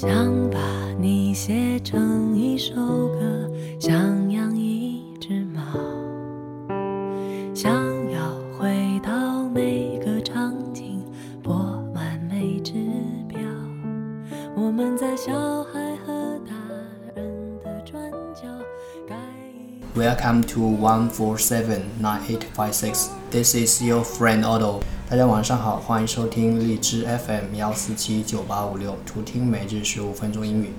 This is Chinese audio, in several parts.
想把你写成一首歌，想养一只猫，想要回到每个场景，播完每只表。我们在小孩和大人的转角，盖一 Welcome to one four seven nine eight five six. This is your friend Otto. 大家晚上好，欢迎收听荔枝 FM 幺四七九八五六，图听每日十五分钟英语。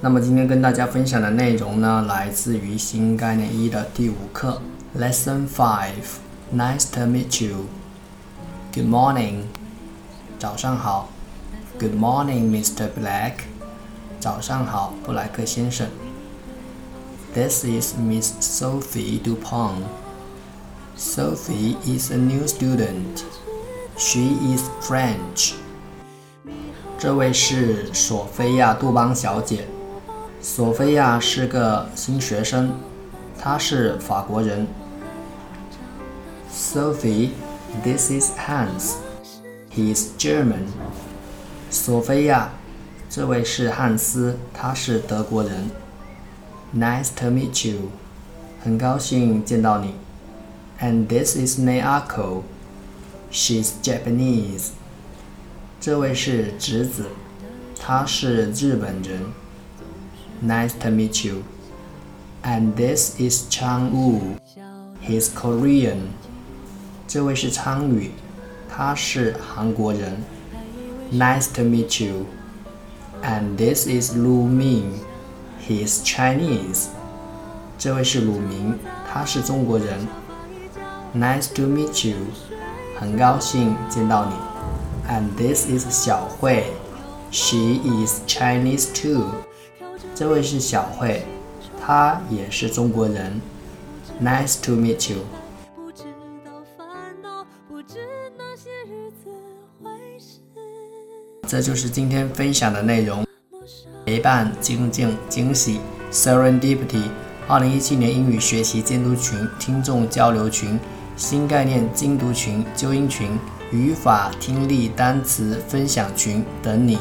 那么今天跟大家分享的内容呢，来自于新概念一的第五课，Lesson Five. Nice to meet you. Good morning. 早上好。Good morning, Mr. Black. 早上好，布莱克先生。This is Miss Sophie Dupont. Sophie is a new student. She is French. 这位是索菲亚·杜邦小姐。索菲亚是个新学生，她是法国人。Sophie, this is Hans. He is German. 索菲亚，这位是汉斯，他是德国人。Nice to meet you. 很高兴见到你。And this is Nayako. She's Japanese. 这位是直子，她是日本人。Nice to meet you. And this is Chang Wu. He's Korean. 这位是昌宇，他是韩国人。Nice to meet you. And this is Lu Ming. He's Chinese. 这位是鲁明，他是中国人。 Nice to meet you. 很高兴见到你。And this is 小慧。She is Chinese too. 这位是小慧，她也是中国人。Nice to meet you. 这就是今天分享的内容。陪伴、精进、惊喜，Serendipity，二零一七年英语学习监督群、听众交流群、新概念精读群、纠音群、语法、听力、单词分享群等你，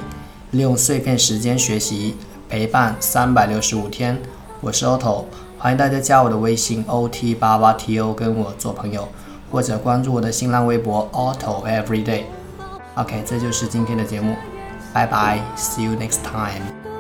利用碎片时间学习，陪伴三百六十五天。我是 Otto，欢迎大家加我的微信 OT 八八 TO 跟我做朋友，或者关注我的新浪微博 Otto Everyday。OK，这就是今天的节目，拜拜，See you next time。